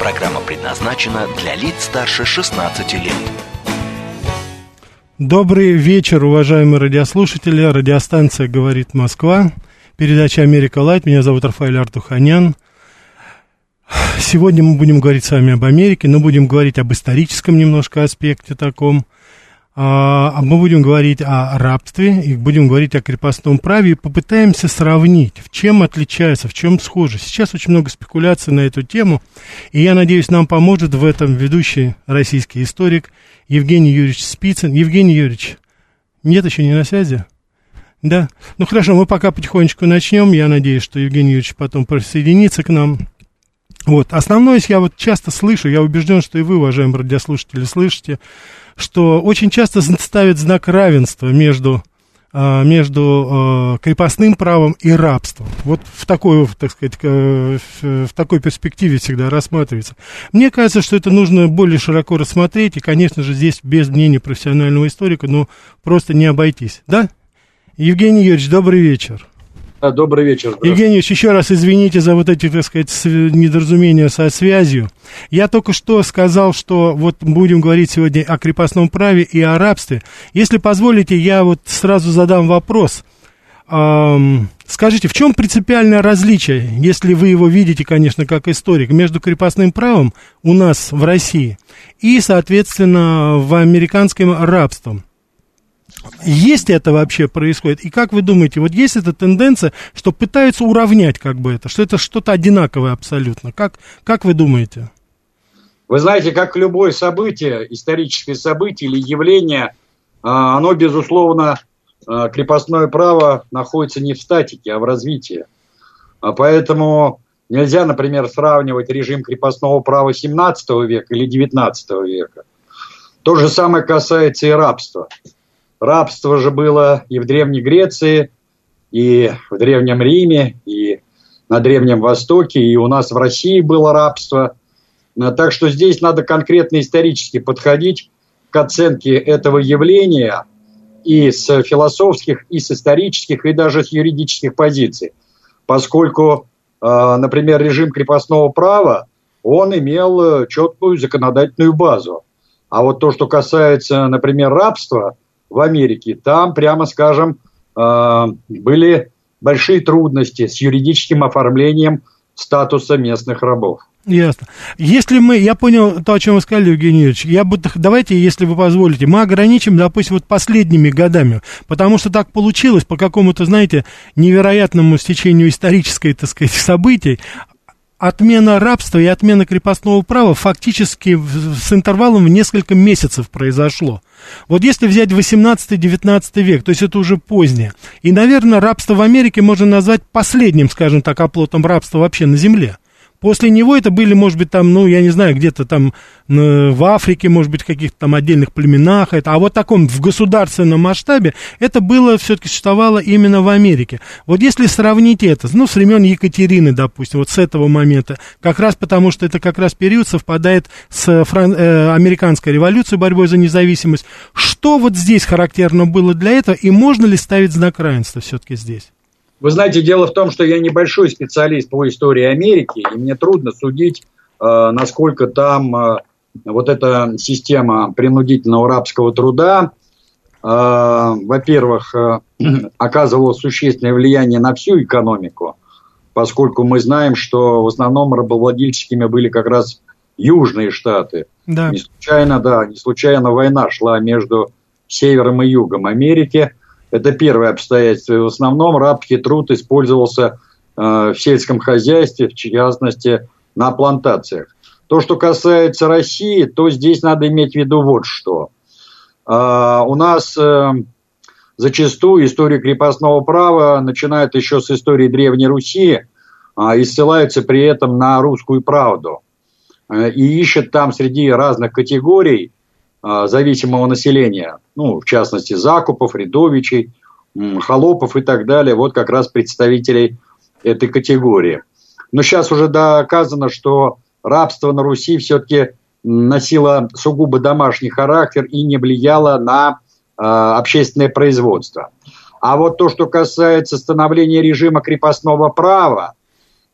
Программа предназначена для лиц старше 16 лет. Добрый вечер, уважаемые радиослушатели. Радиостанция «Говорит Москва». Передача «Америка Лайт». Меня зовут Рафаэль Артуханян. Сегодня мы будем говорить с вами об Америке, но будем говорить об историческом немножко аспекте таком – мы будем говорить о рабстве и будем говорить о крепостном праве и попытаемся сравнить, в чем отличается, в чем схоже. Сейчас очень много спекуляций на эту тему, и я надеюсь, нам поможет в этом ведущий российский историк Евгений Юрьевич Спицын. Евгений Юрьевич, нет еще не на связи? Да? Ну хорошо, мы пока потихонечку начнем. Я надеюсь, что Евгений Юрьевич потом присоединится к нам. Вот, основное я вот часто слышу, я убежден, что и вы, уважаемые радиослушатели, слышите, что очень часто ставят знак равенства между а, между а, крепостным правом и рабством. Вот в такой, так сказать, в такой перспективе всегда рассматривается. Мне кажется, что это нужно более широко рассмотреть, и, конечно же, здесь без мнения профессионального историка, ну, просто не обойтись. Да? Евгений Юрьевич, добрый вечер. Добрый вечер. Евгений еще раз извините за вот эти, так сказать, недоразумения со связью. Я только что сказал, что вот будем говорить сегодня о крепостном праве и о рабстве. Если позволите, я вот сразу задам вопрос. Скажите, в чем принципиальное различие, если вы его видите, конечно, как историк, между крепостным правом у нас в России и, соответственно, в американском рабством? Есть это вообще происходит? И как вы думаете, вот есть эта тенденция, что пытаются уравнять как бы это, что это что-то одинаковое абсолютно? Как, как вы думаете? Вы знаете, как любое событие, историческое событие или явление, а, оно, безусловно, а, крепостное право находится не в статике, а в развитии. А поэтому нельзя, например, сравнивать режим крепостного права 17 века или 19 века. То же самое касается и рабства. Рабство же было и в Древней Греции, и в Древнем Риме, и на Древнем Востоке, и у нас в России было рабство. А, так что здесь надо конкретно исторически подходить к оценке этого явления и с философских, и с исторических, и даже с юридических позиций. Поскольку, а, например, режим крепостного права, он имел э, четкую законодательную базу. А вот то, что касается, например, рабства – в Америке, там, прямо скажем, а, были большие трудности с юридическим оформлением статуса местных рабов. Ясно. Если мы, я понял то, о чем вы сказали, Евгений Юрьевич, я бы, давайте, если вы позволите, мы ограничим, допустим, вот последними годами, потому что так получилось по какому-то, знаете, невероятному стечению исторической, так сказать, событий, отмена рабства и отмена крепостного права фактически с интервалом в несколько месяцев произошло. Вот если взять 18-19 век, то есть это уже позднее, и, наверное, рабство в Америке можно назвать последним, скажем так, оплотом рабства вообще на земле. После него это были, может быть, там, ну, я не знаю, где-то там в Африке, может быть, в каких-то там отдельных племенах. Это, а вот таком в государственном масштабе это было, все-таки существовало именно в Америке. Вот если сравнить это, ну, с времен Екатерины, допустим, вот с этого момента, как раз потому, что это как раз период совпадает с фран- э, американской революцией, борьбой за независимость, что вот здесь характерно было для этого, и можно ли ставить знак равенства все-таки здесь? Вы знаете, дело в том, что я небольшой специалист по истории Америки, и мне трудно судить, э, насколько там э, вот эта система принудительного рабского труда, э, во-первых, оказывала существенное влияние на всю экономику, поскольку мы знаем, что в основном рабовладельческими были как раз южные штаты. Да. Не случайно, да, не случайно война шла между севером и югом Америки – это первое обстоятельство. И в основном рабский труд использовался э, в сельском хозяйстве, в частности, на плантациях. То, что касается России, то здесь надо иметь в виду вот что. Э, у нас э, зачастую историю крепостного права начинают еще с истории Древней Руси э, и ссылаются при этом на русскую правду. и ищет там среди разных категорий зависимого населения, ну, в частности, закупов, рядовичей, холопов и так далее, вот как раз представителей этой категории. Но сейчас уже доказано, что рабство на Руси все-таки носило сугубо домашний характер и не влияло на э, общественное производство. А вот то, что касается становления режима крепостного права,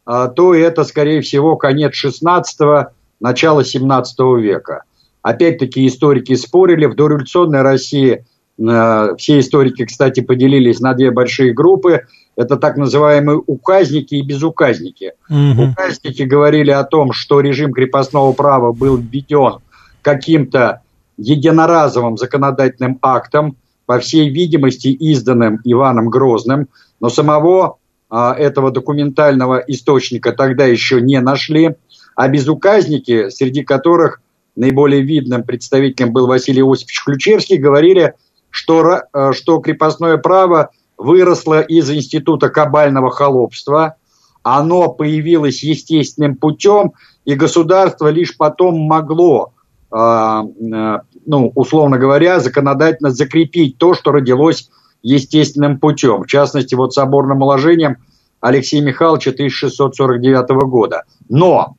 э, то это, скорее всего, конец 16-го, начало 17 века. Опять-таки историки спорили, в дореволюционной России э, все историки, кстати, поделились на две большие группы – это так называемые указники и безуказники. Угу. Указники говорили о том, что режим крепостного права был введен каким-то единоразовым законодательным актом, по всей видимости, изданным Иваном Грозным, но самого а, этого документального источника тогда еще не нашли, а безуказники, среди которых наиболее видным представителем был Василий Осипович Ключевский, говорили, что, а, что крепостное право – выросло из института кабального холопства, оно появилось естественным путем, и государство лишь потом могло, э, э, ну, условно говоря, законодательно закрепить то, что родилось естественным путем. В частности, вот соборным уложением Алексея Михайловича 1649 года. Но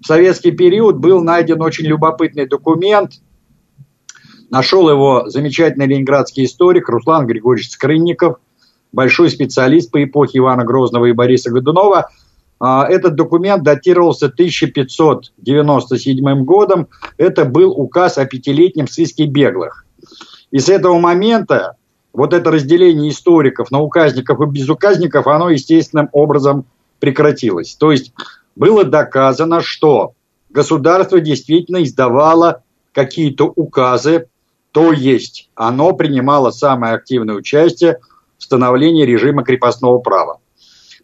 в советский период был найден очень любопытный документ, нашел его замечательный ленинградский историк Руслан Григорьевич Скрынников, большой специалист по эпохе Ивана Грозного и Бориса Годунова. А, этот документ датировался 1597 годом. Это был указ о пятилетнем сыске беглых. И с этого момента вот это разделение историков на указников и безуказников, оно естественным образом прекратилось. То есть было доказано, что государство действительно издавало какие-то указы, то есть оно принимало самое активное участие становления режима крепостного права.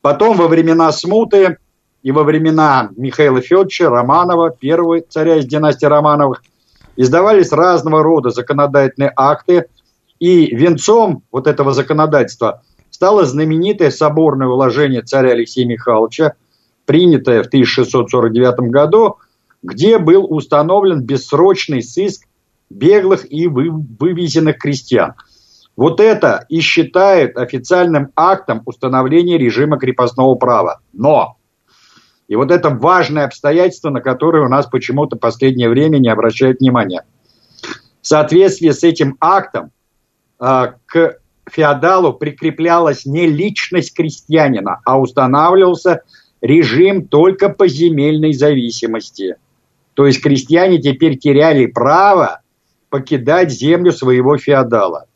Потом во времена смуты и во времена Михаила Федоровича Романова, первого царя из династии Романовых, издавались разного рода законодательные акты, и венцом вот этого законодательства стало знаменитое соборное уложение царя Алексея Михайловича, принятое в 1649 году, где был установлен бессрочный сыск беглых и вывезенных крестьян – вот это и считает официальным актом установления режима крепостного права. Но, и вот это важное обстоятельство, на которое у нас почему-то в последнее время не обращают внимания. В соответствии с этим актом э, к феодалу прикреплялась не личность крестьянина, а устанавливался режим только по земельной зависимости. То есть крестьяне теперь теряли право покидать землю своего феодала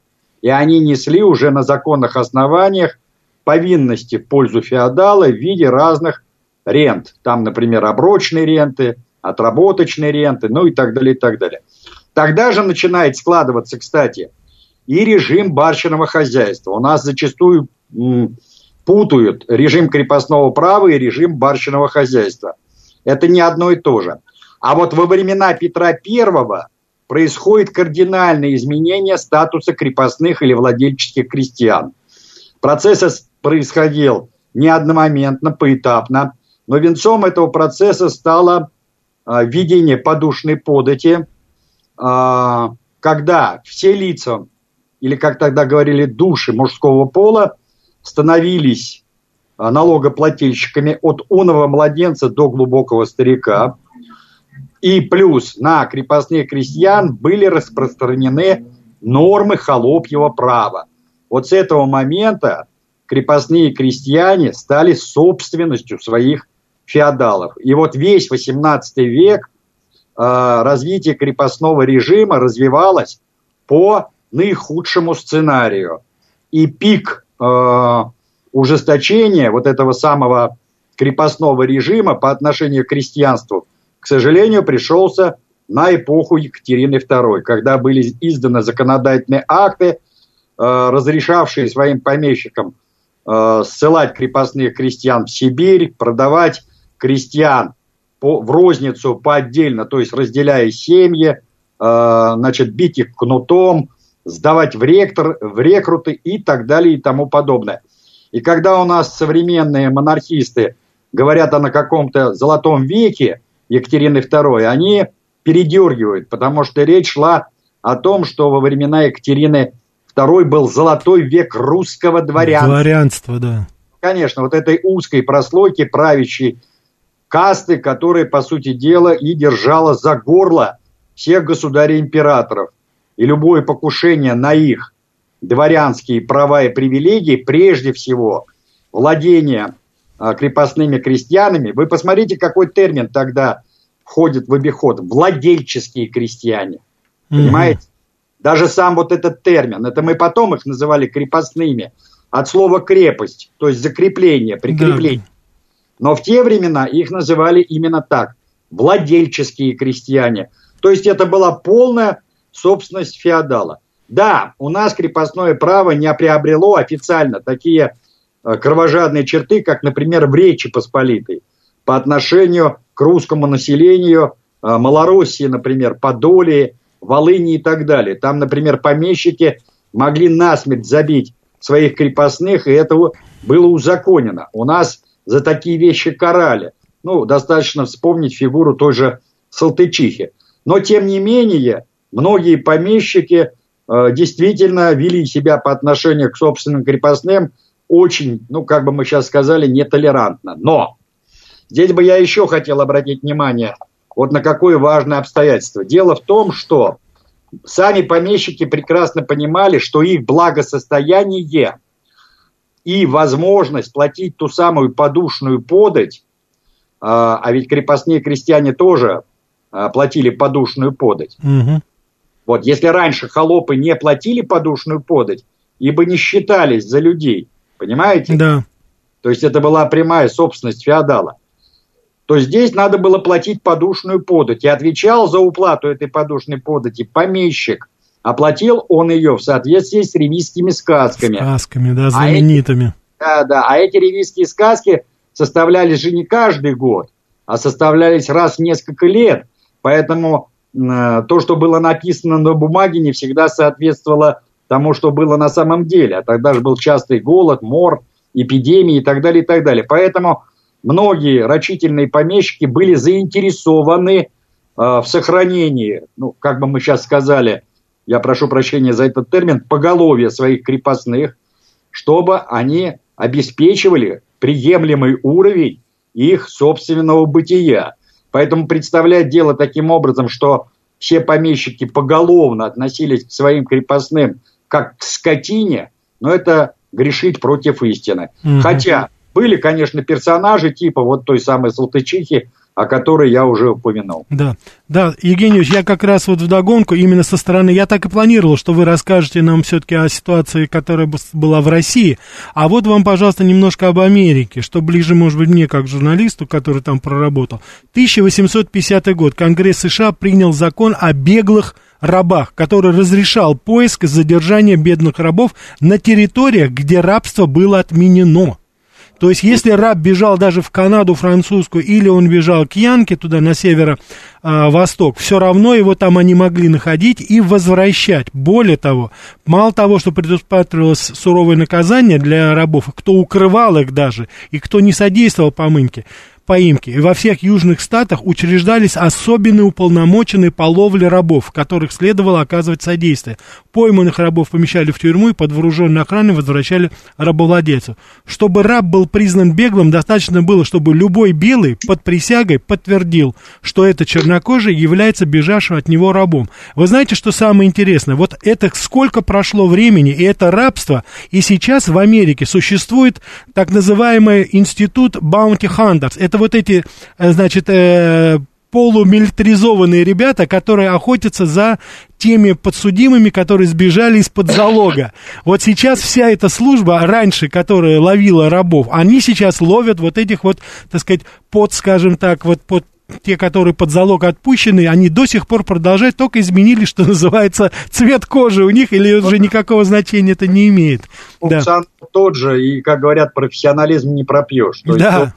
и они несли уже на законных основаниях повинности в пользу феодала в виде разных рент. Там, например, оброчные ренты, отработочные ренты, ну и так далее, и так далее. Тогда же начинает складываться, кстати, и режим барщиного хозяйства. У нас зачастую путают режим крепостного права и режим барщиного хозяйства. Это не одно и то же. А вот во времена Петра Первого происходит кардинальное изменение статуса крепостных или владельческих крестьян. Процесс происходил не одномоментно, поэтапно, но венцом этого процесса стало э, введение подушной подати, э, когда все лица, или как тогда говорили, души мужского пола, становились э, налогоплательщиками от уного младенца до глубокого старика – и плюс на крепостных крестьян были распространены нормы холопьего права. Вот с этого момента крепостные крестьяне стали собственностью своих феодалов. И вот весь 18 век э, развитие крепостного режима развивалось по наихудшему сценарию. И пик э, ужесточения вот этого самого крепостного режима по отношению к крестьянству – к сожалению, пришелся на эпоху Екатерины II, когда были изданы законодательные акты, э, разрешавшие своим помещикам э, ссылать крепостных крестьян в Сибирь, продавать крестьян по, в розницу по отдельно, то есть разделяя семьи, э, значит, бить их кнутом, сдавать в, ректор, в рекруты и так далее и тому подобное. И когда у нас современные монархисты говорят о на каком-то золотом веке, Екатерины II, они передергивают, потому что речь шла о том, что во времена Екатерины II был золотой век русского дворянства. Дворянство, да. Конечно, вот этой узкой прослойки правящей касты, которая, по сути дела, и держала за горло всех государей-императоров. И любое покушение на их дворянские права и привилегии, прежде всего, владение а, крепостными крестьянами. Вы посмотрите, какой термин тогда входит в обиход. Владельческие крестьяне. Mm-hmm. Понимаете? Даже сам вот этот термин, это мы потом их называли крепостными, от слова крепость, то есть закрепление, прикрепление. Да. Но в те времена их называли именно так. Владельческие крестьяне. То есть это была полная собственность феодала. Да, у нас крепостное право не приобрело официально такие э, кровожадные черты, как, например, в Речи Посполитой по отношению к русскому населению э, Малороссии, например, Подолии, Волыни и так далее. Там, например, помещики могли насмерть забить своих крепостных, и это было узаконено. У нас за такие вещи карали. Ну, достаточно вспомнить фигуру той же Салтычихи. Но, тем не менее, многие помещики э, действительно вели себя по отношению к собственным крепостным очень, ну, как бы мы сейчас сказали, нетолерантно. Но здесь бы я еще хотел обратить внимание вот на какое важное обстоятельство. Дело в том, что сами помещики прекрасно понимали, что их благосостояние и возможность платить ту самую подушную подать, а, а ведь крепостные крестьяне тоже а, платили подушную подать. Угу. Вот, если раньше холопы не платили подушную подать, ибо не считались за людей, понимаете? Да. То есть это была прямая собственность феодала. То здесь надо было платить подушную подать. И отвечал за уплату этой подушной подати помещик. Оплатил он ее в соответствии с ревизскими сказками. Сказками, да, знаменитыми. А эти, да, да. А эти ревизские сказки составлялись же не каждый год, а составлялись раз в несколько лет. Поэтому то, что было написано на бумаге, не всегда соответствовало тому, что было на самом деле. А тогда же был частый голод, мор, эпидемии и так далее, и так далее. Поэтому многие рачительные помещики были заинтересованы э, в сохранении, ну, как бы мы сейчас сказали, я прошу прощения за этот термин, поголовья своих крепостных, чтобы они обеспечивали приемлемый уровень их собственного бытия. Поэтому представлять дело таким образом, что все помещики поголовно относились к своим крепостным как к скотине, но это грешить против истины. Угу. Хотя были, конечно, персонажи типа вот той самой Салтычихи, о которой я уже упомянул. Да, да, Евгеньевич, я как раз вот вдогонку, именно со стороны, я так и планировал, что вы расскажете нам все-таки о ситуации, которая была в России, а вот вам, пожалуйста, немножко об Америке, что ближе, может быть, мне, как журналисту, который там проработал. 1850 год, Конгресс США принял закон о беглых рабах, который разрешал поиск и задержание бедных рабов на территориях, где рабство было отменено. То есть, если раб бежал даже в Канаду французскую, или он бежал к Янке, туда на северо-восток, все равно его там они могли находить и возвращать. Более того, мало того, что предусматривалось суровое наказание для рабов, кто укрывал их даже, и кто не содействовал помынке, поимки. И во всех южных штатах учреждались особенные уполномоченные по ловле рабов, которых следовало оказывать содействие. Пойманных рабов помещали в тюрьму и под вооруженной охраной возвращали рабовладельцу. Чтобы раб был признан беглым, достаточно было, чтобы любой белый под присягой подтвердил, что это чернокожий является бежавшим от него рабом. Вы знаете, что самое интересное? Вот это сколько прошло времени, и это рабство, и сейчас в Америке существует так называемый институт Bounty Hunters. Это это вот эти, э, значит, э, полумилитаризованные ребята, которые охотятся за теми подсудимыми, которые сбежали из-под залога. Вот сейчас вся эта служба, раньше, которая ловила рабов, они сейчас ловят вот этих вот, так сказать, под, скажем так, вот под те, которые под залог отпущены, они до сих пор продолжают, только изменили, что называется, цвет кожи у них, или уже никакого значения это не имеет. Функционал да. тот же, и, как говорят, профессионализм не пропьешь. То да. Есть,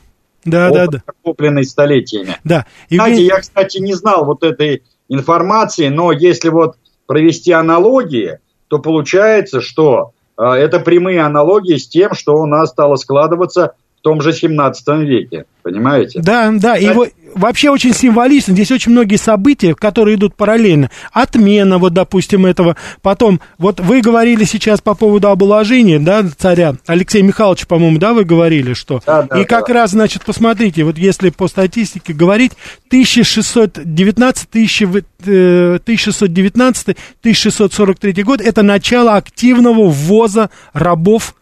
да, да, да. Накопленный столетиями. Да. Евгений... Знаете, я, кстати, не знал вот этой информации, но если вот провести аналогии, то получается, что э, это прямые аналогии с тем, что у нас стало складываться в том же 17 веке, понимаете? Да, да, и вот, вообще очень символично. Здесь очень многие события, которые идут параллельно. Отмена, вот, допустим, этого. Потом, вот вы говорили сейчас по поводу обложения, да, царя. Алексей Михайлович, по-моему, да, вы говорили, что... Да, да, И как да. раз, значит, посмотрите, вот если по статистике говорить, 1619, 1619, 1643 год, это начало активного ввоза рабов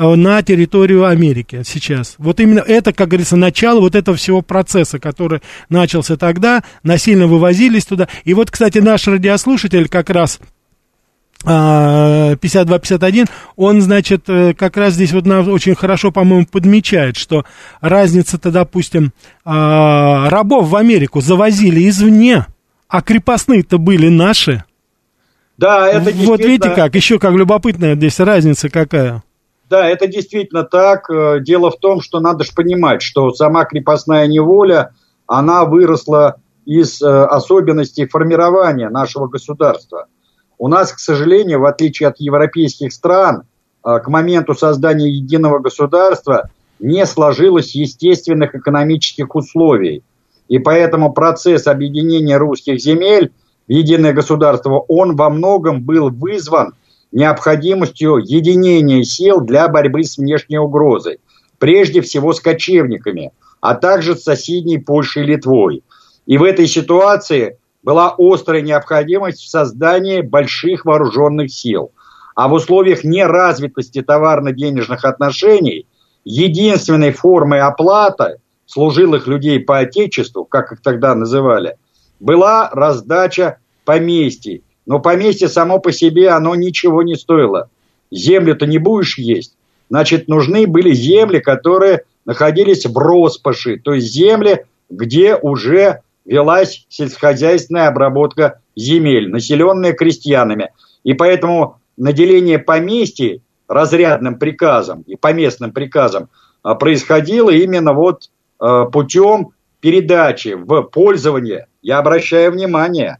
на территорию Америки сейчас. Вот именно это, как говорится, начало вот этого всего процесса, который начался тогда, насильно вывозились туда. И вот, кстати, наш радиослушатель как раз 52-51, а, он, значит, э, как раз здесь вот нам очень хорошо, по-моему, подмечает, что разница-то, допустим, а, рабов в Америку завозили извне, а крепостные-то были наши. Да, это. Вот видите как, еще как любопытная здесь разница какая. Да, это действительно так. Э, дело в том, что надо же понимать, что сама крепостная неволя, она выросла из э, особенностей формирования нашего государства. У нас, к сожалению, в отличие от европейских стран, э, к моменту создания единого государства не сложилось естественных экономических условий. И поэтому процесс объединения русских земель в единое государство, он во многом был вызван необходимостью единения сил для борьбы с внешней угрозой, прежде всего с кочевниками, а также с соседней Польшей и Литвой. И в этой ситуации была острая необходимость в создании больших вооруженных сил. А в условиях неразвитости товарно-денежных отношений единственной формой оплаты служилых людей по отечеству, как их тогда называли, была раздача поместий, но поместье само по себе, оно ничего не стоило. Землю-то не будешь есть. Значит, нужны были земли, которые находились в роскоши, то есть земли, где уже велась сельскохозяйственная обработка земель, населенные крестьянами. И поэтому наделение поместья разрядным приказом и поместным приказом а, происходило именно вот а, путем передачи в пользование. Я обращаю внимание –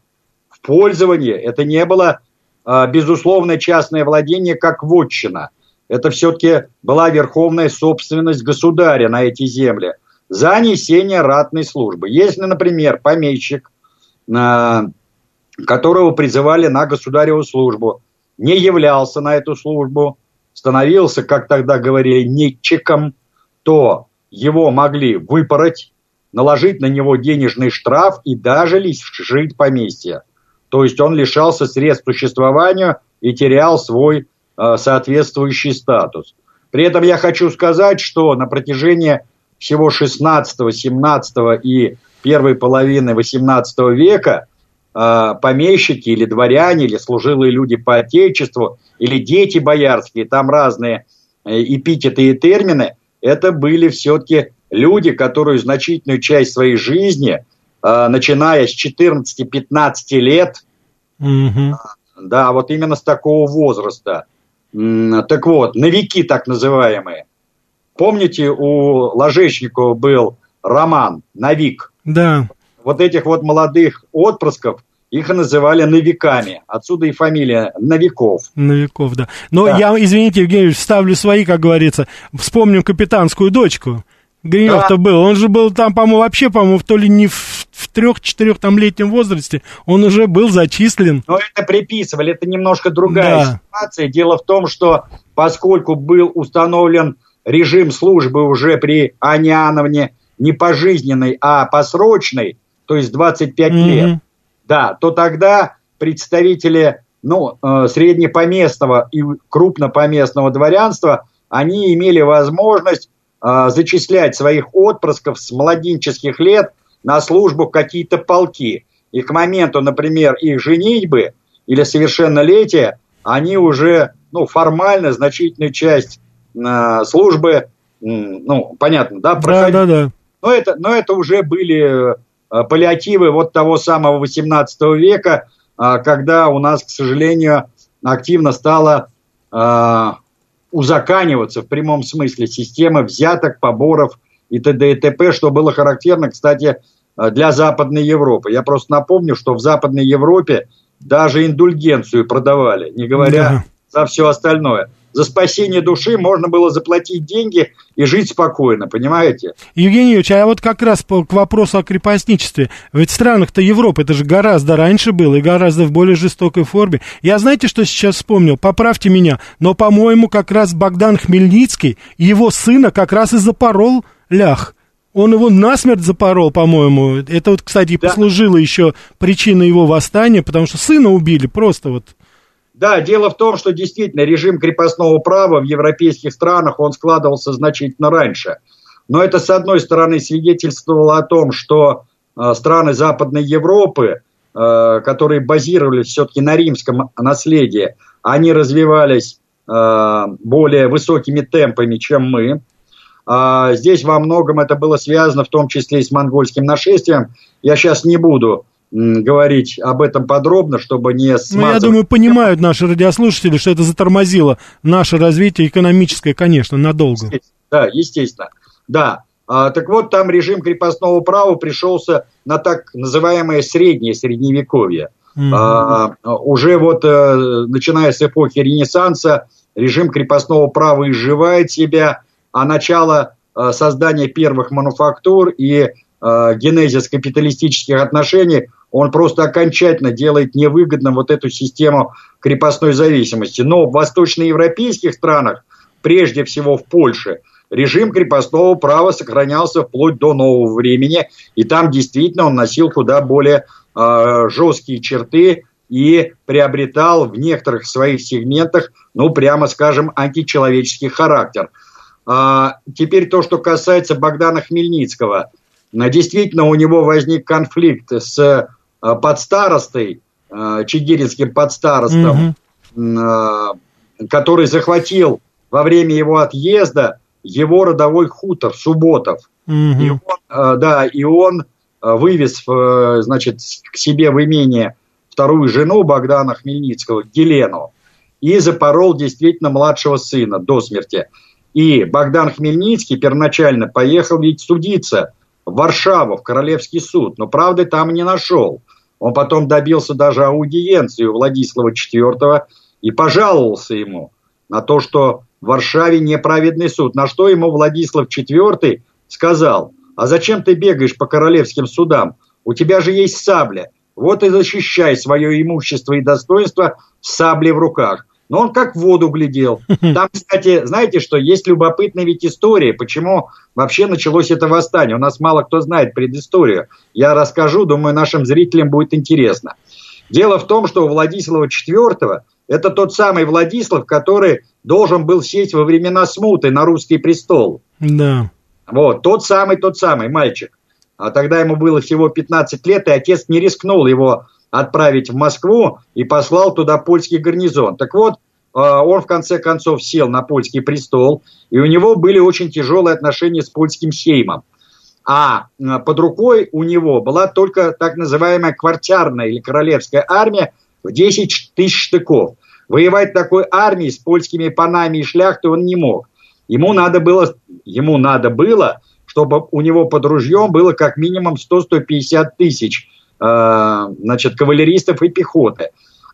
пользование. Это не было, а, безусловно, частное владение как вотчина. Это все-таки была верховная собственность государя на эти земли за несение ратной службы. Если, например, помещик, а, которого призывали на государеву службу, не являлся на эту службу, становился, как тогда говорили, нетчиком, то его могли выпороть, наложить на него денежный штраф и даже лишить поместья. То есть он лишался средств существования и терял свой э, соответствующий статус. При этом я хочу сказать, что на протяжении всего 16, 17 и первой половины 18 века э, помещики или дворяне, или служилые люди по отечеству, или дети боярские, там разные э, эпитеты и термины, это были все-таки люди, которые значительную часть своей жизни Э, начиная с 14-15 лет, угу. да, вот именно с такого возраста. Так вот, новики так называемые. Помните, у Ложечникова был роман «Новик»? Да. Вот этих вот молодых отпрысков, их называли новиками. Отсюда и фамилия Новиков. Новиков, да. Но да. я, извините, Евгений, ставлю свои, как говорится. Вспомним капитанскую дочку. Гринев-то да. был. Он же был там, по-моему, вообще, по-моему, в то ли не в, в трех-четырех там летнем возрасте, он уже был зачислен. Но это приписывали, это немножко другая да. ситуация. Дело в том, что поскольку был установлен режим службы уже при Аниановне не пожизненной, а посрочной, то есть 25 mm-hmm. лет, да, то тогда представители ну, э, среднепоместного и крупнопоместного дворянства, они имели возможность э, зачислять своих отпрысков с младенческих лет на службу в какие-то полки. И к моменту, например, их женитьбы или совершеннолетия, они уже ну, формально значительную часть э, службы, ну, понятно, да, проходили. Да, да, да. Но это, но это уже были э, паллиативы вот того самого 18 века, э, когда у нас, к сожалению, активно стала э, узаканиваться в прямом смысле система взяток, поборов и т.д. и т.п., что было характерно, кстати, для Западной Европы. Я просто напомню, что в Западной Европе даже индульгенцию продавали, не говоря да. за все остальное. За спасение души можно было заплатить деньги и жить спокойно, понимаете? Евгений Юрьевич, а вот как раз по, к вопросу о крепостничестве. Ведь в странах-то Европы это же гораздо раньше было и гораздо в более жестокой форме. Я знаете, что сейчас вспомнил? Поправьте меня, но, по-моему, как раз Богдан Хмельницкий, его сына как раз и запорол лях. Он его насмерть запорол, по-моему. Это вот, кстати, да. послужило еще причиной его восстания, потому что сына убили просто вот. Да, дело в том, что действительно режим крепостного права в европейских странах, он складывался значительно раньше. Но это, с одной стороны, свидетельствовало о том, что э, страны Западной Европы, э, которые базировались все-таки на римском наследии, они развивались э, более высокими темпами, чем мы. А здесь во многом это было связано в том числе и с монгольским нашествием. Я сейчас не буду говорить об этом подробно, чтобы не смазать... Ну, я думаю, понимают наши радиослушатели, что это затормозило наше развитие экономическое, конечно, надолго. Естественно, да, естественно. Да. А, так вот, там режим крепостного права пришелся на так называемое среднее средневековье. Mm-hmm. А, уже вот а, начиная с эпохи Ренессанса режим крепостного права изживает себя, а начало э, создания первых мануфактур и э, генезис капиталистических отношений, он просто окончательно делает невыгодным вот эту систему крепостной зависимости. Но в восточноевропейских странах, прежде всего в Польше, режим крепостного права сохранялся вплоть до нового времени, и там действительно он носил куда более э, жесткие черты и приобретал в некоторых своих сегментах, ну, прямо скажем, античеловеческий характер – а, теперь то, что касается Богдана Хмельницкого. Действительно, у него возник конфликт с а, подстаростой, а, чигиринским подстаростом, угу. который захватил во время его отъезда его родовой хутор Субботов. Угу. И он, да, и он вывез, значит, к себе в имение вторую жену Богдана Хмельницкого, Елену, и запорол действительно младшего сына до смерти. И Богдан Хмельницкий первоначально поехал ведь судиться Варшаву, в Королевский суд, но правды там не нашел. Он потом добился даже аудиенции у Владислава IV и пожаловался ему на то, что в Варшаве неправедный суд. На что ему Владислав IV сказал, а зачем ты бегаешь по королевским судам? У тебя же есть сабля. Вот и защищай свое имущество и достоинство с саблей в руках но он как в воду глядел. Там, кстати, знаете что, есть любопытная ведь история, почему вообще началось это восстание. У нас мало кто знает предысторию. Я расскажу, думаю, нашим зрителям будет интересно. Дело в том, что у Владислава IV это тот самый Владислав, который должен был сесть во времена смуты на русский престол. Да. Вот, тот самый, тот самый мальчик. А тогда ему было всего 15 лет, и отец не рискнул его отправить в Москву и послал туда польский гарнизон. Так вот, э, он в конце концов сел на польский престол, и у него были очень тяжелые отношения с польским сеймом. А э, под рукой у него была только так называемая квартирная или королевская армия в 10 тысяч штыков. Воевать такой армией с польскими панами и шляхтой он не мог. Ему надо было, ему надо было чтобы у него под ружьем было как минимум 100-150 тысяч значит, кавалеристов и пехоты.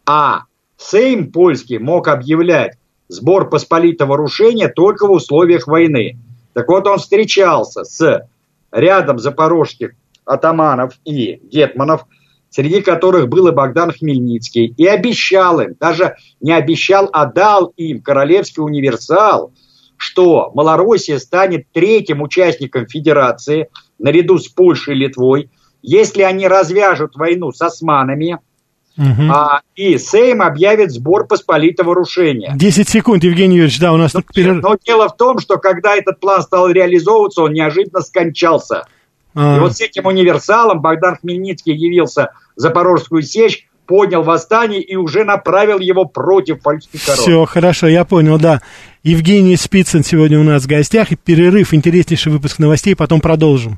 А Сейм польский мог объявлять сбор посполитого рушения только в условиях войны. Так вот, он встречался с рядом запорожских атаманов и гетманов, среди которых был и Богдан Хмельницкий, и обещал им, даже не обещал, а дал им королевский универсал, что Малороссия станет третьим участником федерации наряду с Польшей и Литвой, если они развяжут войну с османами, Угу. А, и Сейм объявит сбор посполитого рушения. 10 секунд, Евгений Юрьевич, да, у нас... Но, перер... но дело в том, что когда этот план стал реализовываться, он неожиданно скончался. А. И вот с этим универсалом Богдан Хмельницкий явился в Запорожскую сечь, поднял восстание и уже направил его против польских коров. Все, хорошо, я понял, да. Евгений Спицын сегодня у нас в гостях. Перерыв, интереснейший выпуск новостей, потом продолжим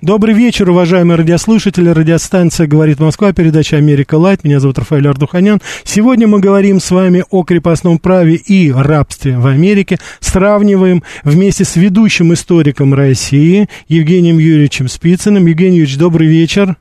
Добрый вечер, уважаемые радиослушатели. Радиостанция «Говорит Москва», передача «Америка Лайт». Меня зовут Рафаэль Ардуханян. Сегодня мы говорим с вами о крепостном праве и рабстве в Америке. Сравниваем вместе с ведущим историком России Евгением Юрьевичем Спицыным. Евгений Юрьевич, добрый вечер.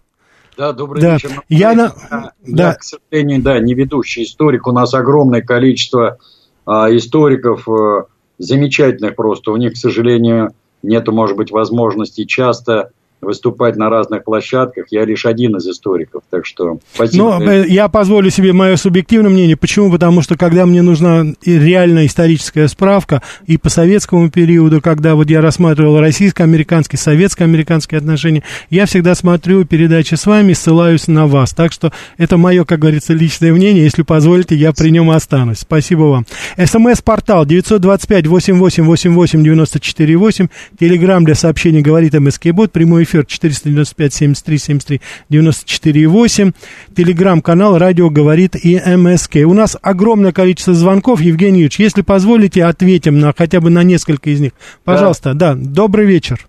Да, добрый да. вечер. Я, на... я, да. к сожалению, да, не ведущий историк. У нас огромное количество а, историков а, замечательных просто. У них, к сожалению, нету, может быть, возможности часто выступать на разных площадках. Я лишь один из историков, так что спасибо. Но э, я позволю себе мое субъективное мнение. Почему? Потому что когда мне нужна реальная историческая справка, и по советскому периоду, когда вот я рассматривал российско-американские, советско-американские отношения, я всегда смотрю передачи с вами, ссылаюсь на вас. Так что это мое, как говорится, личное мнение. Если позволите, я при нем останусь. Спасибо вам. СМС-портал 925-88-88-94-8. Телеграмм для сообщений говорит МСК-бот. Прямой эфир 495 73 73 94 8. Телеграм-канал «Радио говорит» и МСК. У нас огромное количество звонков. Евгений Юрьевич, если позволите, ответим на хотя бы на несколько из них. Пожалуйста, да, да добрый вечер.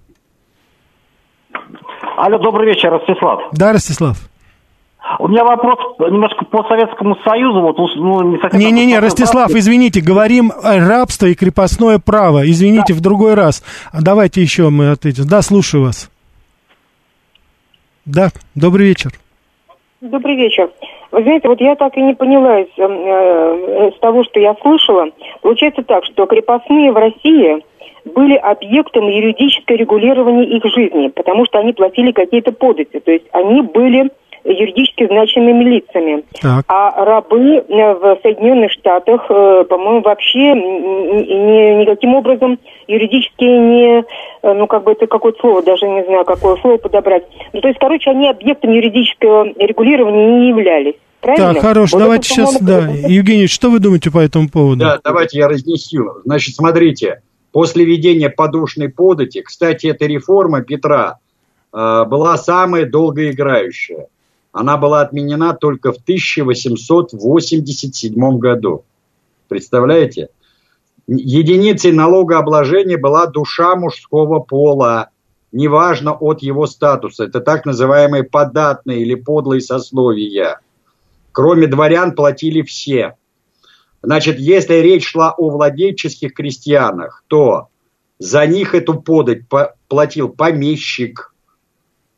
Алло, добрый вечер, Ростислав. Да, Ростислав. У меня вопрос немножко по Советскому Союзу. Вот, ну, не совсем Не-не-не, Ростислав, извините, говорим рабство и крепостное право. Извините, да. в другой раз. Давайте еще мы ответим. Да, слушаю вас. Да, добрый вечер. Добрый вечер. Вы знаете, вот я так и не поняла из, э, из того, что я слышала. Получается так, что крепостные в России были объектом юридического регулирования их жизни, потому что они платили какие-то подати. То есть они были юридически значимыми лицами. Так. А рабы э, в Соединенных Штатах, э, по-моему, вообще ни, никаким образом юридически не, ну, как бы это какое-то слово, даже не знаю, какое слово подобрать. Ну, то есть, короче, они объектом юридического регулирования не являлись. Правильно? Так, хорош, вот давайте сейчас, да. Евгений, что вы думаете по этому поводу? Да, давайте я разнесу. Значит, смотрите, после введения подушной подати, кстати, эта реформа Петра э, была самая долгоиграющая она была отменена только в 1887 году. Представляете? Единицей налогообложения была душа мужского пола, неважно от его статуса. Это так называемые податные или подлые сословия. Кроме дворян платили все. Значит, если речь шла о владельческих крестьянах, то за них эту подать платил помещик.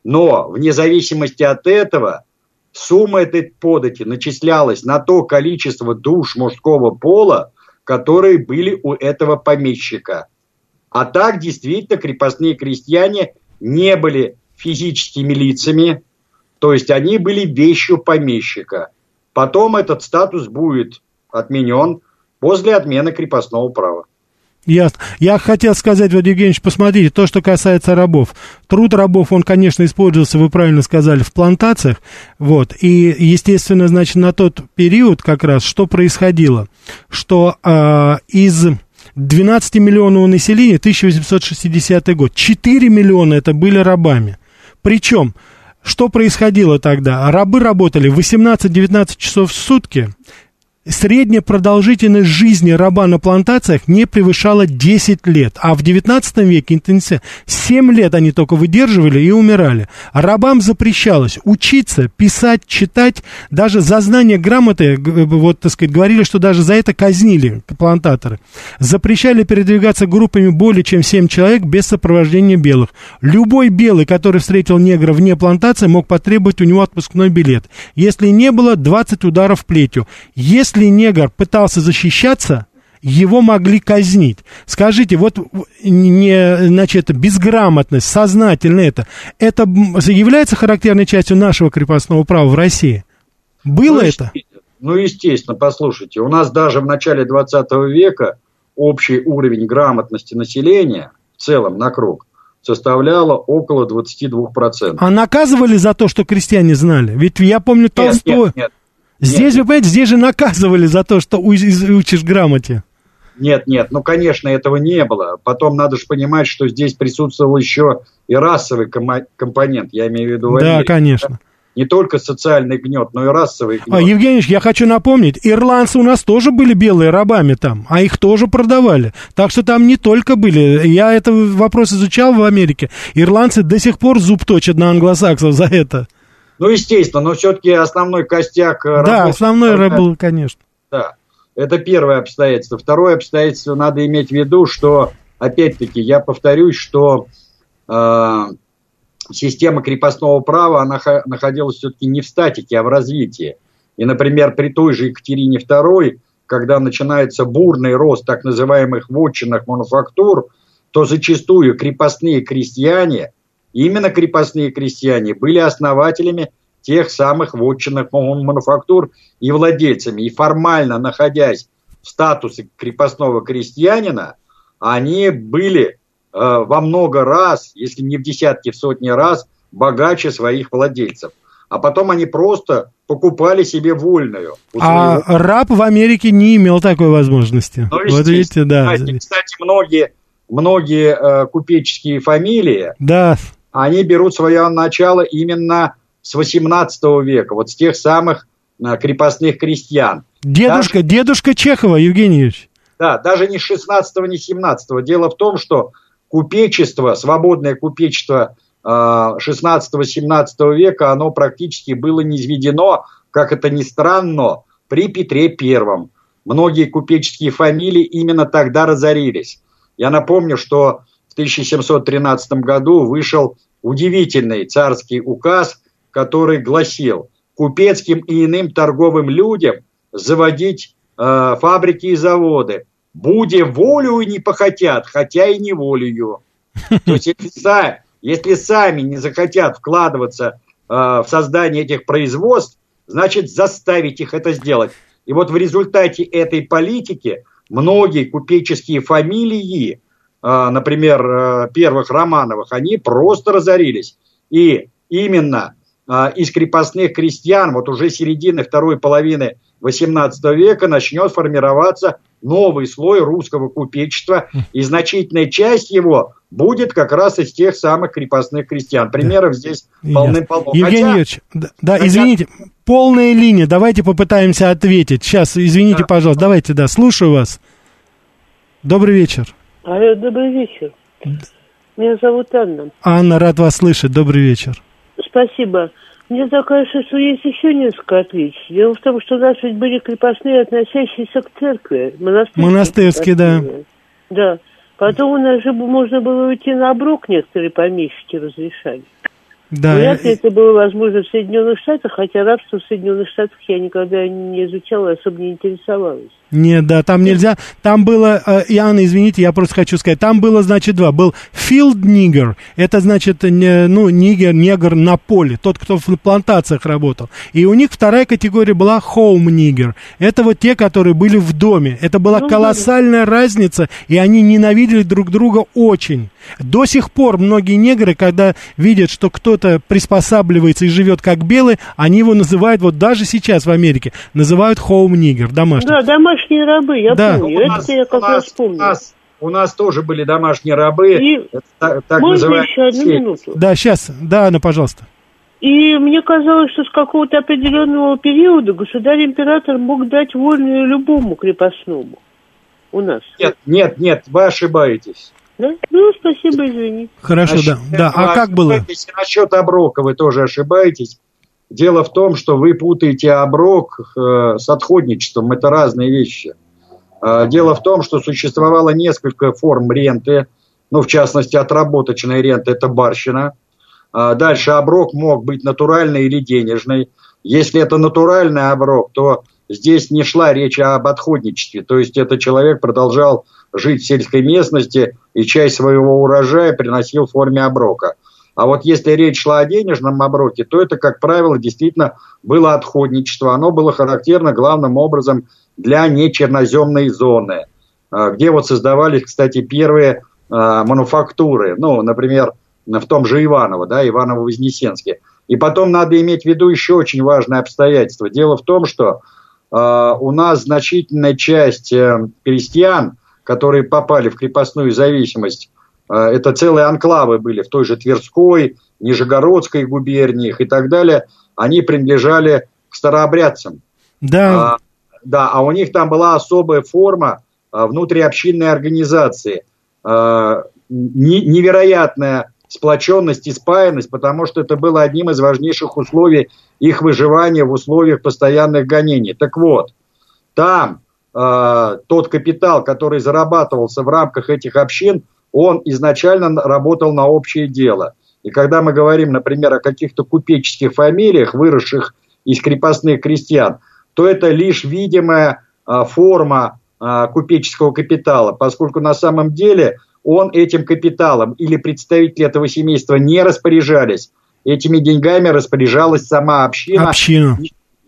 Но вне зависимости от этого Сумма этой подати начислялась на то количество душ мужского пола, которые были у этого помещика. А так действительно крепостные крестьяне не были физическими лицами, то есть они были вещью помещика. Потом этот статус будет отменен после отмены крепостного права. Ясно. Я хотел сказать, Владимир Евгеньевич, посмотрите, то, что касается рабов. Труд рабов, он, конечно, использовался, вы правильно сказали, в плантациях. Вот. И, естественно, значит, на тот период как раз что происходило? Что э, из 12 миллионов населения, 1860 год, 4 миллиона это были рабами. Причем, что происходило тогда? Рабы работали 18-19 часов в сутки, средняя продолжительность жизни раба на плантациях не превышала 10 лет, а в 19 веке интенсив 7 лет они только выдерживали и умирали. Рабам запрещалось учиться, писать, читать, даже за знание грамоты, вот, так сказать, говорили, что даже за это казнили плантаторы. Запрещали передвигаться группами более чем 7 человек без сопровождения белых. Любой белый, который встретил негра вне плантации, мог потребовать у него отпускной билет. Если не было, 20 ударов плетью. Если если негр пытался защищаться, его могли казнить. Скажите, вот не, значит, безграмотность, сознательно это, это является характерной частью нашего крепостного права в России? Было ну, это? Ну, естественно, послушайте, у нас даже в начале 20 века общий уровень грамотности населения в целом на круг составляло около 22%. А наказывали за то, что крестьяне знали? Ведь я помню Толстой... Нет, нет, нет. Здесь, вы понимаете, здесь же наказывали за то, что учишь грамоте. Нет, нет, ну, конечно, этого не было. Потом надо же понимать, что здесь присутствовал еще и расовый компонент, я имею в виду... Да, Америку, конечно. не только социальный гнет, но и расовый гнет. А, Евгений, я хочу напомнить, ирландцы у нас тоже были белые рабами там, а их тоже продавали. Так что там не только были. Я этот вопрос изучал в Америке. Ирландцы до сих пор зуб точат на англосаксов за это. Ну, естественно, но все-таки основной костяк... Э, да, основной был, конечно. Да, это первое обстоятельство. Второе обстоятельство надо иметь в виду, что, опять-таки, я повторюсь, что э, система крепостного права она находилась все-таки не в статике, а в развитии. И, например, при той же Екатерине II, когда начинается бурный рост так называемых вотчинных мануфактур, то зачастую крепостные крестьяне, именно крепостные крестьяне, были основателями тех самых вотчинных мануфактур и владельцами. И формально находясь в статусе крепостного крестьянина, они были Э, во много раз, если не в десятки, в сотни раз богаче своих владельцев. А потом они просто покупали себе вольную. А раб в Америке не имел такой возможности. Ну, вот видите, да. Кстати, кстати многие, многие э, купеческие фамилии, да. Они берут свое начало именно с 18 века, вот с тех самых э, крепостных крестьян. Дедушка, даже, дедушка Чехова, Евгеньевич. Да, даже не 16 не 17 Дело в том, что купечество, свободное купечество 16-17 а, века, оно практически было низведено, как это ни странно, при Петре Первом. Многие купеческие фамилии именно тогда разорились. Я напомню, что 1713 году вышел удивительный царский указ, который гласил купецким и иным торговым людям заводить э, фабрики и заводы, буде волю не похотят, хотя и не волею. То есть, если, сами не захотят вкладываться э, в создание этих производств, значит, заставить их это сделать. И вот в результате этой политики многие купеческие фамилии, например, э, первых Романовых, они просто разорились. И именно э, из крепостных крестьян вот уже середины второй половины XVIII века начнет формироваться новый слой русского купечества, и значительная часть его будет как раз из тех самых крепостных крестьян. Примеров да. здесь полным-полно. Евгений Юрьевич, да, да хотя... извините, полная линия, давайте попытаемся ответить. Сейчас, извините, да. пожалуйста, давайте, да, слушаю вас. Добрый вечер. Алло, добрый вечер. Меня зовут Анна. Анна, рад вас слышать. Добрый вечер. Спасибо. Мне так кажется, что есть еще несколько отличий. Дело в том, что у нас ведь были крепостные, относящиеся к церкви. Монастырские, монастырские да. Да. Потом у нас же можно было уйти на оброк, некоторые помещики разрешали. Да. Вряд ли это было возможно в Соединенных Штатах, хотя рабство в Соединенных Штатах я никогда не изучала, особо не интересовалась. Нет, да, там нельзя. Там было, э, Иоанна, извините, я просто хочу сказать, там было, значит, два. Был field nigger, это значит, не, ну, нигер, негр на поле, тот, кто в плантациях работал. И у них вторая категория была home nigger. Это вот те, которые были в доме. Это была ну, колоссальная разница, и они ненавидели друг друга очень. До сих пор многие негры, когда видят, что кто-то приспосабливается и живет как белый, они его называют, вот даже сейчас в Америке, называют home nigger, домашний. Да, домашний домашние рабы, я да. помню. У Это я как раз помню. У нас, у нас тоже были домашние рабы. И так, так можно еще одну минуту? Да, сейчас. Да, Анна, пожалуйста. И мне казалось, что с какого-то определенного периода государь-император мог дать вольную любому крепостному у нас. Нет, нет, нет, вы ошибаетесь. Да? Ну, спасибо, извини. Хорошо, Значит, да. да. А как было? Насчет оброка вы тоже ошибаетесь. Дело в том, что вы путаете оброк э, с отходничеством. Это разные вещи. Э, дело в том, что существовало несколько форм ренты. Ну, в частности, отработочная рента – это барщина. Э, дальше оброк мог быть натуральный или денежный. Если это натуральный оброк, то здесь не шла речь об отходничестве. То есть, это человек продолжал жить в сельской местности и часть своего урожая приносил в форме оброка. А вот если речь шла о денежном обороте, то это, как правило, действительно было отходничество. Оно было характерно главным образом для нечерноземной зоны, а, где вот создавались, кстати, первые а, мануфактуры. Ну, например, в том же Иваново, да, Иваново-Вознесенске. И потом надо иметь в виду еще очень важное обстоятельство. Дело в том, что э, у нас значительная часть э, крестьян, которые попали в крепостную зависимость это целые анклавы были в той же Тверской, Нижегородской губерниях и так далее, они принадлежали к старообрядцам. Да. А, да, а у них там была особая форма а, внутриобщинной организации. А, невероятная сплоченность и спаянность, потому что это было одним из важнейших условий их выживания в условиях постоянных гонений. Так вот, там э, тот капитал, который зарабатывался в рамках этих общин, он изначально работал на общее дело. И когда мы говорим, например, о каких-то купеческих фамилиях, выросших из крепостных крестьян, то это лишь видимая э, форма э, купеческого капитала, поскольку на самом деле он этим капиталом или представители этого семейства не распоряжались. Этими деньгами распоряжалась сама община. Община.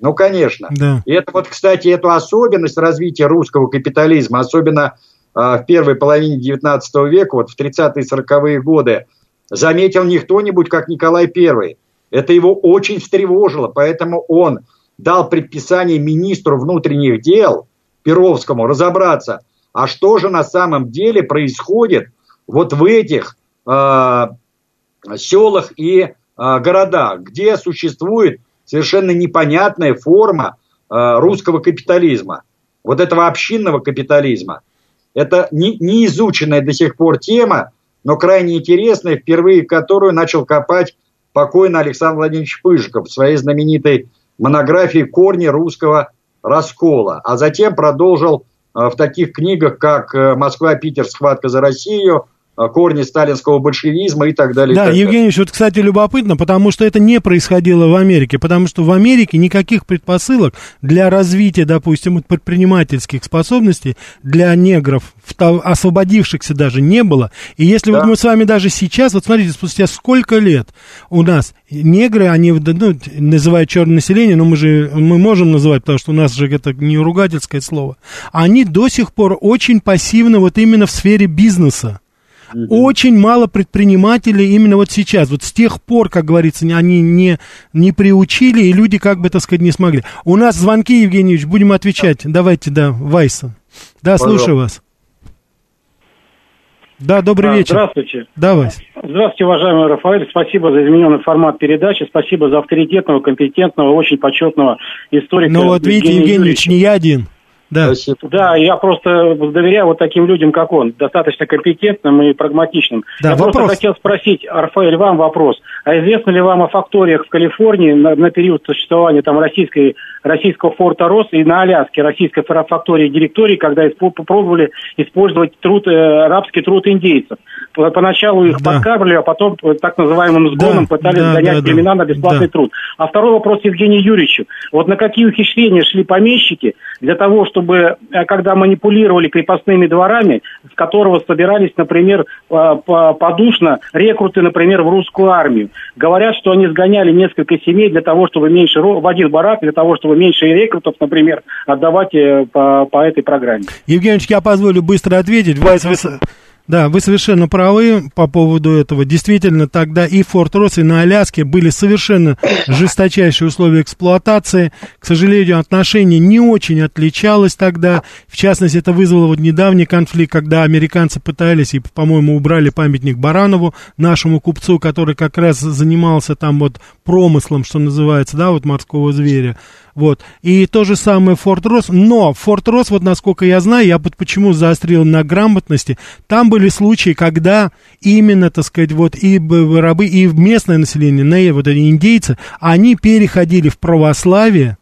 Ну, конечно. Да. И это вот, кстати, эту особенность развития русского капитализма, особенно в первой половине XIX века, вот в 30-е 40-е годы, заметил не кто-нибудь, как Николай I. Это его очень встревожило, поэтому он дал предписание министру внутренних дел Перовскому разобраться – а что же на самом деле происходит вот в этих э, селах и э, городах, где существует совершенно непонятная форма э, русского капитализма, вот этого общинного капитализма. Это не, не изученная до сих пор тема, но крайне интересная, впервые которую начал копать покойный Александр Владимирович Пыжиков в своей знаменитой монографии «Корни русского раскола», а затем продолжил Э, в таких книгах, как э, «Москва, Питер. Схватка за Россию», корни сталинского большевизма и так далее. Да, так Евгений Ильич, вот, кстати, любопытно, потому что это не происходило в Америке, потому что в Америке никаких предпосылок для развития, допустим, предпринимательских способностей для негров, освободившихся даже, не было. И если да. вот мы с вами даже сейчас, вот смотрите, спустя сколько лет у нас негры, они ну, называют черное население, но мы же мы можем называть, потому что у нас же это не ругательское слово. Они до сих пор очень пассивны вот именно в сфере бизнеса. Mm-hmm. Очень мало предпринимателей именно вот сейчас. Вот с тех пор, как говорится, они не, не приучили, и люди, как бы, так сказать, не смогли. У нас звонки, Евгеньевич, будем отвечать. Давайте, да, Вайса. Да, Пожалуйста. слушаю вас. Да, добрый а, вечер. Здравствуйте. Давай. Здравствуйте, уважаемый Рафаэль. Спасибо за измененный формат передачи. Спасибо за авторитетного, компетентного, очень почетного историка. Ну вот видите, Евгений Юрьевич, не я один. Да. да, я просто доверяю вот таким людям, как он, достаточно компетентным и прагматичным. Да, я вопрос. просто хотел спросить, Рафаэль, вам вопрос. А известно ли вам о факториях в Калифорнии на, на период существования там российской, российского форта Рос и на Аляске российской фактории директории, когда попробовали использовать труд, э, арабский труд индейцев? Поначалу их да. подкармливали, а потом э, так называемым сгоном да, пытались да, занять да, племена да, на бесплатный да. труд. А второй вопрос Евгению Юрьевичу. Вот на какие ухищрения шли помещики для того, чтобы чтобы, э, когда манипулировали крепостными дворами, с которого собирались, например, подушно рекруты, например, в русскую армию. Говорят, что они сгоняли несколько семей для того, чтобы меньше, в один барак, для того, чтобы меньше рекрутов, например, отдавать э, по, по этой программе. Евгений я позволю быстро ответить. Да, вы совершенно правы по поводу этого. Действительно, тогда и Форт Росс, и на Аляске были совершенно жесточайшие условия эксплуатации. К сожалению, отношение не очень отличалось тогда. В частности, это вызвало вот недавний конфликт, когда американцы пытались и, по-моему, убрали памятник Баранову, нашему купцу, который как раз занимался там вот промыслом, что называется, да, вот морского зверя. Вот. И то же самое Форт Росс. Но Форт Росс, вот насколько я знаю, я вот почему заострил на грамотности, там были случаи, когда именно, так сказать, вот и рабы, и местное население, вот эти индейцы, они переходили в православие,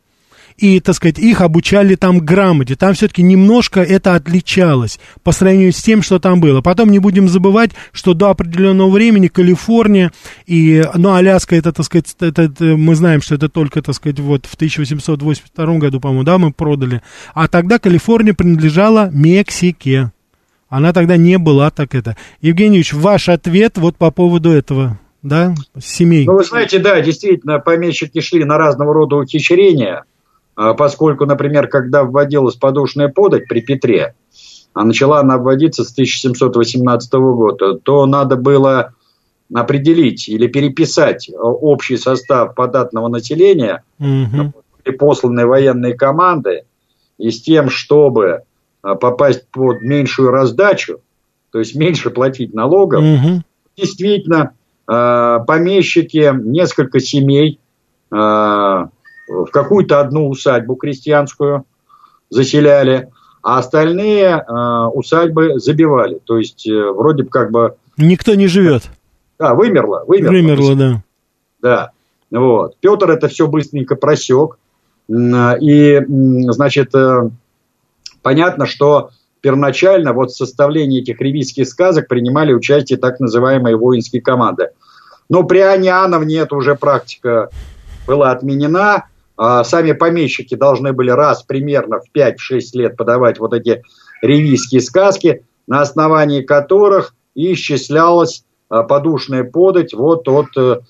и, так сказать, их обучали там грамоте. Там все-таки немножко это отличалось по сравнению с тем, что там было. Потом не будем забывать, что до определенного времени Калифорния и, ну, Аляска, это, так сказать, это, это, мы знаем, что это только, так сказать, вот в 1882 году, по-моему, да, мы продали. А тогда Калифорния принадлежала Мексике. Она тогда не была так это. Евгеньевич, ваш ответ вот по поводу этого, да, семей. Ну, вы знаете, да, действительно, помещики шли на разного рода ухищрения. А поскольку, например, когда вводилась подушная подать при Петре, а начала она вводиться с 1718 года, то надо было определить или переписать общий состав податного населения угу. и посланные военные команды, и с тем, чтобы а, попасть под меньшую раздачу, то есть меньше платить налогов. Угу. Действительно, э, помещики, несколько семей э, в какую-то одну усадьбу крестьянскую заселяли, а остальные усадьбы забивали. То есть э, вроде бы как бы... Никто не живет. Да, вымерло. Вымерло, вымерло да. Да. Вот. Петр это все быстренько просек. И, значит, э, понятно, что первоначально вот в составлении этих ревизских сказок принимали участие так называемые воинские команды. Но при Анне Иоанновне эта уже практика была отменена. А сами помещики должны были раз примерно в 5-6 лет подавать вот эти ревизские сказки, на основании которых исчислялась а, подушная подать вот от э,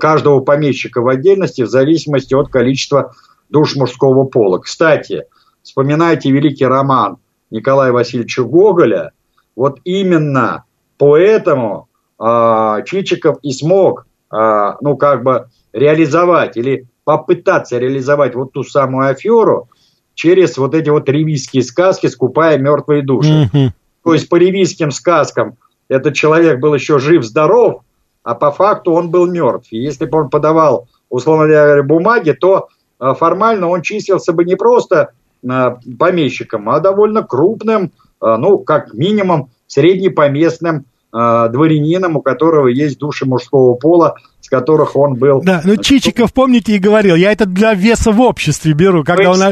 каждого помещика в отдельности в зависимости от количества душ мужского пола. Кстати, вспоминайте великий роман Николая Васильевича Гоголя, вот именно поэтому э, Чичиков и смог, э, ну, как бы реализовать или попытаться реализовать вот ту самую аферу через вот эти вот ревизские сказки «Скупая мертвые души». Mm-hmm. То есть по ревизским сказкам этот человек был еще жив-здоров, а по факту он был мертв. И если бы он подавал, условно говоря, бумаги, то а, формально он числился бы не просто а, помещиком, а довольно крупным, а, ну, как минимум, среднепоместным дворянином, у которого есть души мужского пола, с которых он был... Да, ну Чичиков, помните, и говорил, я это для веса в обществе беру, когда он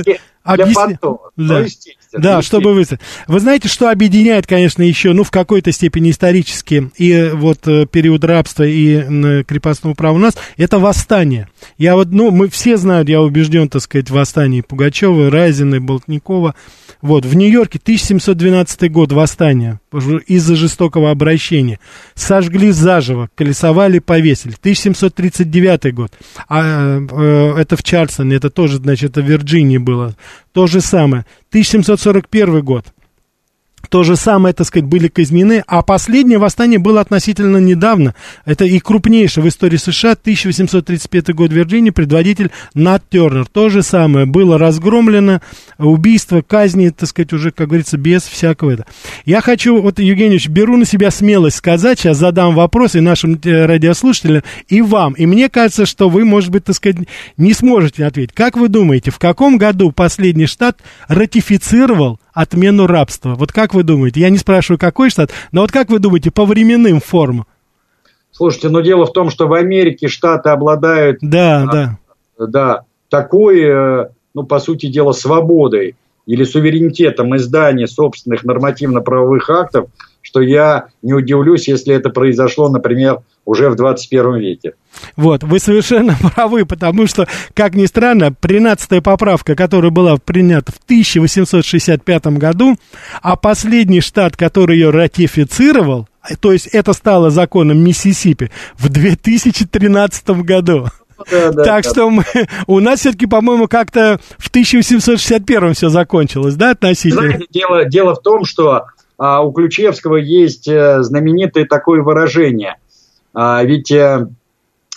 объясняет... Да. Да, чтобы вы... Вы знаете, что объединяет, конечно, еще, ну, в какой-то степени исторически и вот э, период рабства и крепостного права у нас, это восстание. Я вот, ну, мы все знают, я убежден, так сказать, восстание Пугачева, Разина, Болтникова. Вот, в Нью-Йорке 1712 год восстание из-за жестокого обращения. Сожгли заживо, колесовали, повесили. 1739 год. А, э, это в Чарльстоне, это тоже, значит, это в Вирджинии было. То же самое. 1741 год то же самое, так сказать, были казнены, а последнее восстание было относительно недавно. Это и крупнейшее в истории США, 1835 год в Вирджинии, предводитель Нат Тернер. То же самое, было разгромлено, убийство, казни, так сказать, уже, как говорится, без всякого этого. Я хочу, вот, Евгеньевич, беру на себя смелость сказать, сейчас задам вопрос и нашим э, радиослушателям, и вам. И мне кажется, что вы, может быть, так сказать, не сможете ответить. Как вы думаете, в каком году последний штат ратифицировал отмену рабства. Вот как вы думаете? Я не спрашиваю, какой штат, но вот как вы думаете, по временным формам? Слушайте, но дело в том, что в Америке штаты обладают... Да, а, да. Да, такой, э, ну, по сути дела, свободой или суверенитетом издания собственных нормативно-правовых актов, что я не удивлюсь, если это произошло, например, уже в 21 веке. Вот, вы совершенно правы, потому что, как ни странно, 13-я поправка, которая была принята в 1865 году, а последний штат, который ее ратифицировал, то есть это стало законом Миссисипи в 2013 году. Да, да, так да. что мы, у нас все-таки, по-моему, как-то в 1861 все закончилось, да, относительно? Знаете, дело, дело в том, что а, у Ключевского есть э, знаменитое такое выражение. А, ведь а,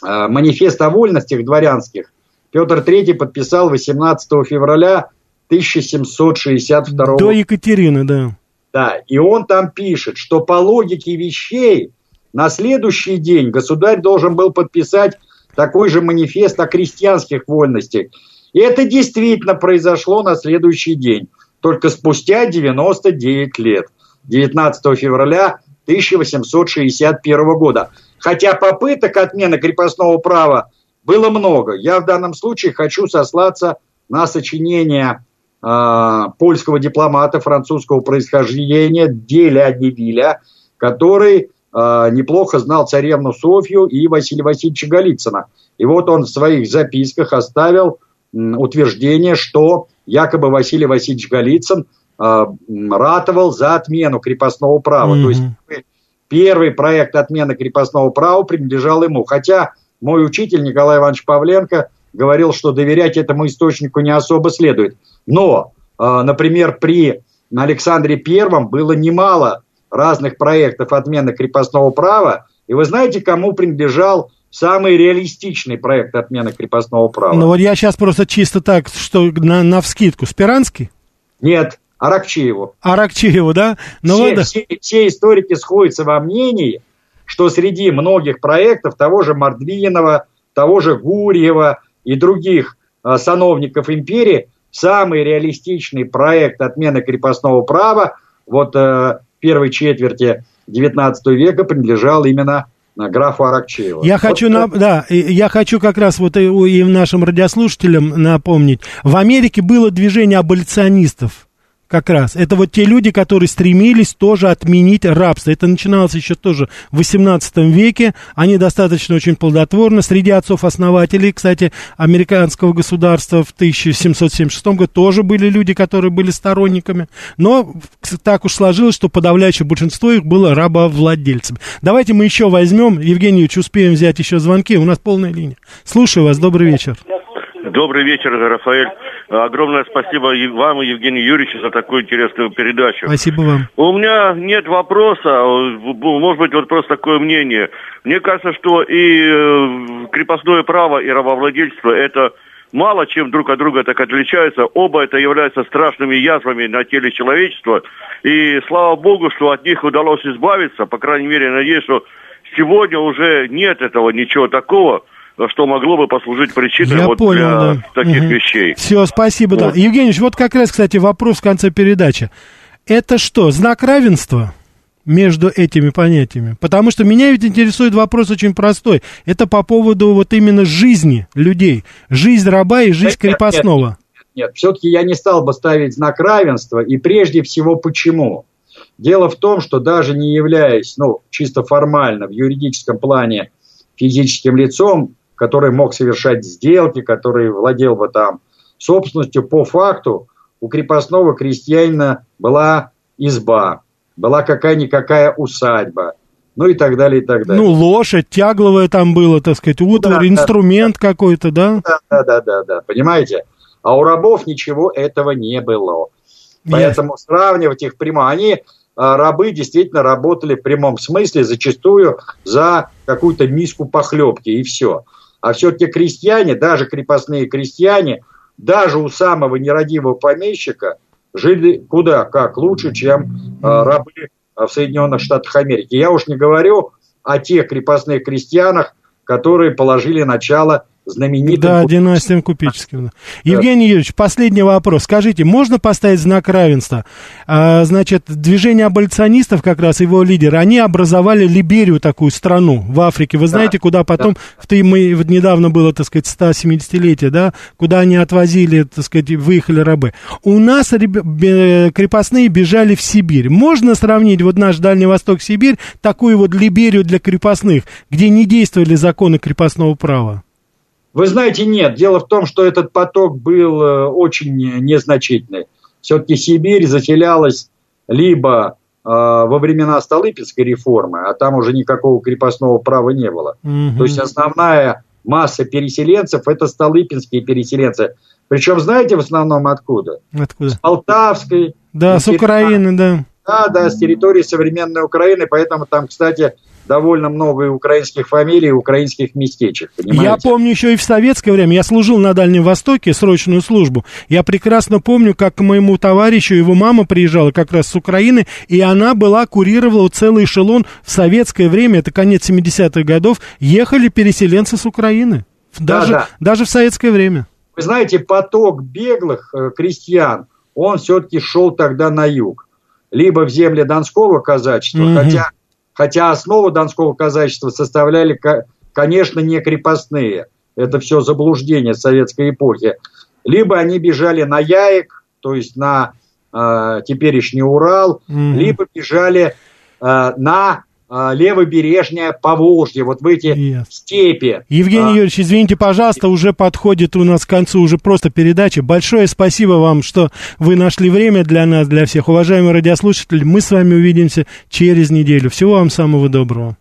манифест о вольностях дворянских Петр III подписал 18 февраля 1762 года. До Екатерины, да. Да, и он там пишет, что по логике вещей на следующий день государь должен был подписать такой же манифест о крестьянских вольностях. И это действительно произошло на следующий день, только спустя 99 лет. 19 февраля 1861 года. Хотя попыток отмены крепостного права было много. Я в данном случае хочу сослаться на сочинение э, польского дипломата французского происхождения Деля Невиля, который э, неплохо знал царевну Софью и Василия Васильевича Голицына. И вот он в своих записках оставил утверждение, что якобы Василий Васильевич Голицын э, ратовал за отмену крепостного права. Mm-hmm. То есть первый проект отмены крепостного права принадлежал ему. Хотя мой учитель Николай Иванович Павленко говорил, что доверять этому источнику не особо следует. Но, э, например, при Александре Первом было немало разных проектов отмены крепостного права. И вы знаете, кому принадлежал самый реалистичный проект отмены крепостного права? Ну вот я сейчас просто чисто так, что на, на вскидку. Спиранский? Нет, Аракчееву. Аракчееву, да? Ну, все, вот... все, все историки сходятся во мнении, что среди многих проектов того же Мордвинова, того же Гурьева и других э, сановников империи самый реалистичный проект отмены крепостного права вот э, первой четверти XIX века принадлежал именно графу Аракчееву. Я вот хочу, на, да, я хочу как раз вот и, и нашим радиослушателям напомнить. В Америке было движение аболиционистов как раз. Это вот те люди, которые стремились тоже отменить рабство. Это начиналось еще тоже в 18 веке. Они достаточно очень плодотворны. Среди отцов-основателей, кстати, американского государства в 1776 году тоже были люди, которые были сторонниками. Но так уж сложилось, что подавляющее большинство их было рабовладельцами. Давайте мы еще возьмем. Евгений Ильич, успеем взять еще звонки. У нас полная линия. Слушаю вас. Добрый вечер. Добрый вечер, Рафаэль. Огромное спасибо вам и Евгению Юрьевичу за такую интересную передачу. Спасибо вам. У меня нет вопроса, может быть, вот просто такое мнение. Мне кажется, что и э, крепостное право, и рабовладельство – это мало чем друг от друга так отличаются. Оба это являются страшными язвами на теле человечества. И слава богу, что от них удалось избавиться. По крайней мере, надеюсь, что сегодня уже нет этого ничего такого – что могло бы послужить причиной Я вот понял, для да. таких угу. вещей. Все, спасибо. Вот. Да. Евгений вот как раз, кстати, вопрос в конце передачи. Это что, знак равенства? между этими понятиями. Потому что меня ведь интересует вопрос очень простой. Это по поводу вот именно жизни людей. Жизнь раба и жизнь нет, крепостного. Нет, нет, нет. все-таки я не стал бы ставить знак равенства. И прежде всего почему? Дело в том, что даже не являясь, ну, чисто формально, в юридическом плане физическим лицом, который мог совершать сделки, который владел бы там собственностью, по факту у крепостного крестьянина была изба, была какая-никакая усадьба, ну и так далее, и так далее. Ну, лошадь, тягловая там было, так сказать, утварь, да, инструмент да, какой-то, да? Да, да, да, да, да, понимаете? А у рабов ничего этого не было. Поэтому yes. сравнивать их прямо, они а, рабы действительно работали в прямом смысле, зачастую за какую-то миску похлебки и все. А все-таки крестьяне, даже крепостные крестьяне, даже у самого нерадивого помещика жили куда как лучше, чем э, рабы в Соединенных Штатах Америки. Я уж не говорю о тех крепостных крестьянах, которые положили начало знаменитым... Да, династиям купеческим. Да. Евгений Юрьевич, последний вопрос. Скажите, можно поставить знак равенства? А, значит, движение аболиционистов, как раз его лидеры, они образовали Либерию, такую страну в Африке. Вы знаете, да, куда потом, да. в, мы, вот недавно было, так сказать, 170-летие, да, куда они отвозили, так сказать, выехали рабы. У нас крепостные бежали в Сибирь. Можно сравнить вот наш Дальний Восток, Сибирь, такую вот Либерию для крепостных, где не действовали законы крепостного права? Вы знаете, нет. Дело в том, что этот поток был э, очень незначительный. Все-таки Сибирь заселялась либо э, во времена Столыпинской реформы, а там уже никакого крепостного права не было. Угу. То есть основная масса переселенцев это столыпинские переселенцы. Причем знаете в основном откуда? Откуда? С Полтавской. Да, с Украины, да. Да, да, с территории современной Украины, поэтому там, кстати, довольно много и украинских фамилий, и украинских местечек. Понимаете? Я помню еще и в советское время. Я служил на Дальнем Востоке, срочную службу. Я прекрасно помню, как к моему товарищу его мама приезжала как раз с Украины, и она была, курировала целый эшелон в советское время, это конец 70-х годов, ехали переселенцы с Украины. Даже, да, да. даже в советское время. Вы знаете, поток беглых э, крестьян, он все-таки шел тогда на юг. Либо в земли Донского казачества, угу. хотя хотя основу донского казачества составляли, конечно, не крепостные. Это все заблуждение советской эпохи. Либо они бежали на Яек, то есть на э, теперешний Урал, mm-hmm. либо бежали э, на левобережное Поволжье, вот в эти yes. степи. Евгений а, Юрьевич, извините, пожалуйста, уже подходит у нас к концу уже просто передачи. Большое спасибо вам, что вы нашли время для нас, для всех. Уважаемые радиослушатели, мы с вами увидимся через неделю. Всего вам самого доброго.